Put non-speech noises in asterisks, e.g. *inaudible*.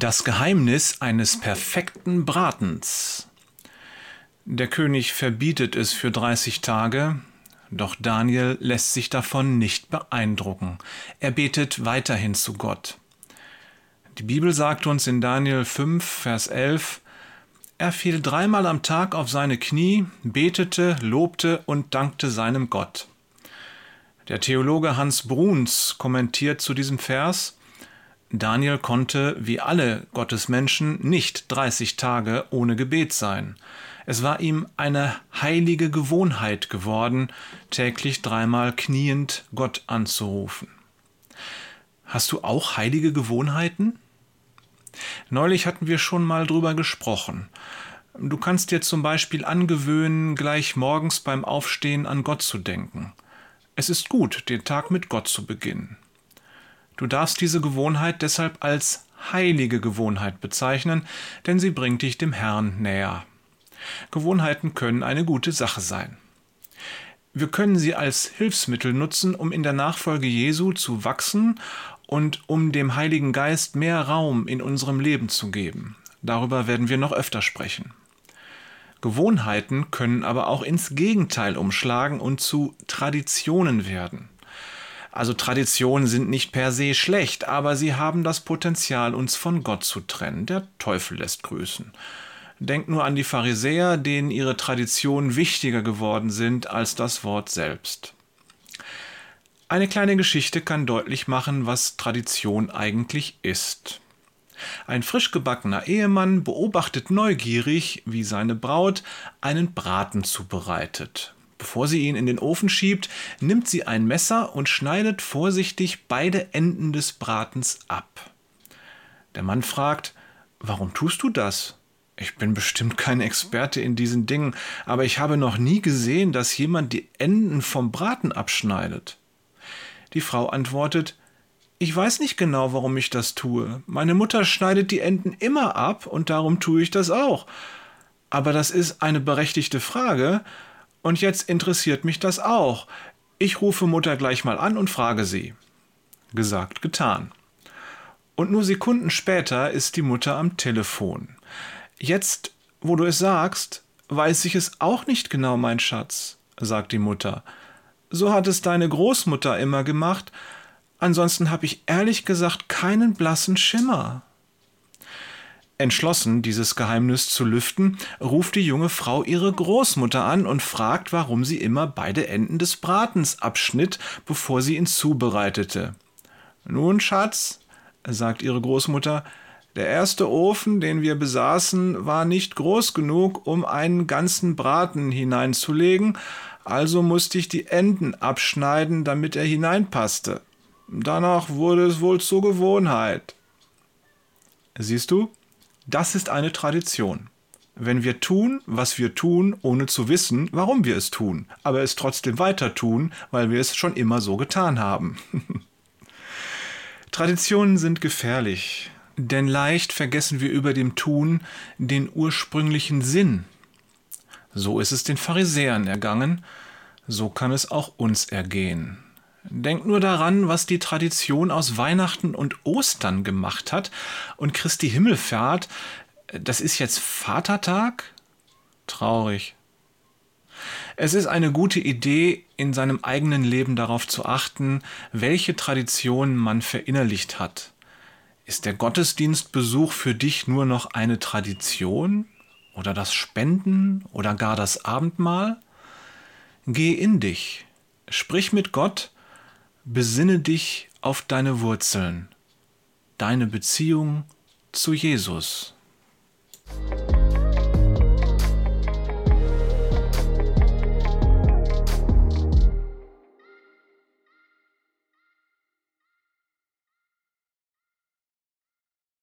Das Geheimnis eines perfekten Bratens. Der König verbietet es für 30 Tage, doch Daniel lässt sich davon nicht beeindrucken. Er betet weiterhin zu Gott. Die Bibel sagt uns in Daniel 5, Vers 11, er fiel dreimal am Tag auf seine Knie, betete, lobte und dankte seinem Gott. Der Theologe Hans Bruns kommentiert zu diesem Vers, Daniel konnte, wie alle Gottesmenschen, nicht 30 Tage ohne Gebet sein. Es war ihm eine heilige Gewohnheit geworden, täglich dreimal kniend Gott anzurufen. Hast du auch heilige Gewohnheiten? Neulich hatten wir schon mal drüber gesprochen. Du kannst dir zum Beispiel angewöhnen, gleich morgens beim Aufstehen an Gott zu denken. Es ist gut, den Tag mit Gott zu beginnen. Du darfst diese Gewohnheit deshalb als heilige Gewohnheit bezeichnen, denn sie bringt dich dem Herrn näher. Gewohnheiten können eine gute Sache sein. Wir können sie als Hilfsmittel nutzen, um in der Nachfolge Jesu zu wachsen und um dem Heiligen Geist mehr Raum in unserem Leben zu geben. Darüber werden wir noch öfter sprechen. Gewohnheiten können aber auch ins Gegenteil umschlagen und zu Traditionen werden. Also Traditionen sind nicht per se schlecht, aber sie haben das Potenzial, uns von Gott zu trennen. Der Teufel lässt grüßen. Denkt nur an die Pharisäer, denen ihre Traditionen wichtiger geworden sind als das Wort selbst. Eine kleine Geschichte kann deutlich machen, was Tradition eigentlich ist. Ein frisch gebackener Ehemann beobachtet neugierig, wie seine Braut einen Braten zubereitet. Bevor sie ihn in den Ofen schiebt, nimmt sie ein Messer und schneidet vorsichtig beide Enden des Bratens ab. Der Mann fragt, warum tust du das? Ich bin bestimmt kein Experte in diesen Dingen, aber ich habe noch nie gesehen, dass jemand die Enden vom Braten abschneidet. Die Frau antwortet, ich weiß nicht genau, warum ich das tue. Meine Mutter schneidet die Enden immer ab und darum tue ich das auch. Aber das ist eine berechtigte Frage, und jetzt interessiert mich das auch. Ich rufe Mutter gleich mal an und frage sie. Gesagt, getan. Und nur Sekunden später ist die Mutter am Telefon. Jetzt, wo du es sagst, weiß ich es auch nicht genau, mein Schatz, sagt die Mutter. So hat es deine Großmutter immer gemacht, ansonsten habe ich ehrlich gesagt keinen blassen Schimmer. Entschlossen, dieses Geheimnis zu lüften, ruft die junge Frau ihre Großmutter an und fragt, warum sie immer beide Enden des Bratens abschnitt, bevor sie ihn zubereitete. Nun, Schatz, sagt ihre Großmutter, der erste Ofen, den wir besaßen, war nicht groß genug, um einen ganzen Braten hineinzulegen, also musste ich die Enden abschneiden, damit er hineinpasste. Danach wurde es wohl zur Gewohnheit. Siehst du, das ist eine Tradition. Wenn wir tun, was wir tun, ohne zu wissen, warum wir es tun, aber es trotzdem weiter tun, weil wir es schon immer so getan haben. *laughs* Traditionen sind gefährlich, denn leicht vergessen wir über dem Tun den ursprünglichen Sinn. So ist es den Pharisäern ergangen, so kann es auch uns ergehen. Denkt nur daran, was die Tradition aus Weihnachten und Ostern gemacht hat. Und Christi Himmelfahrt, das ist jetzt Vatertag? Traurig. Es ist eine gute Idee, in seinem eigenen Leben darauf zu achten, welche Traditionen man verinnerlicht hat. Ist der Gottesdienstbesuch für dich nur noch eine Tradition oder das Spenden oder gar das Abendmahl? Geh in dich, sprich mit Gott Besinne dich auf deine Wurzeln, deine Beziehung zu Jesus.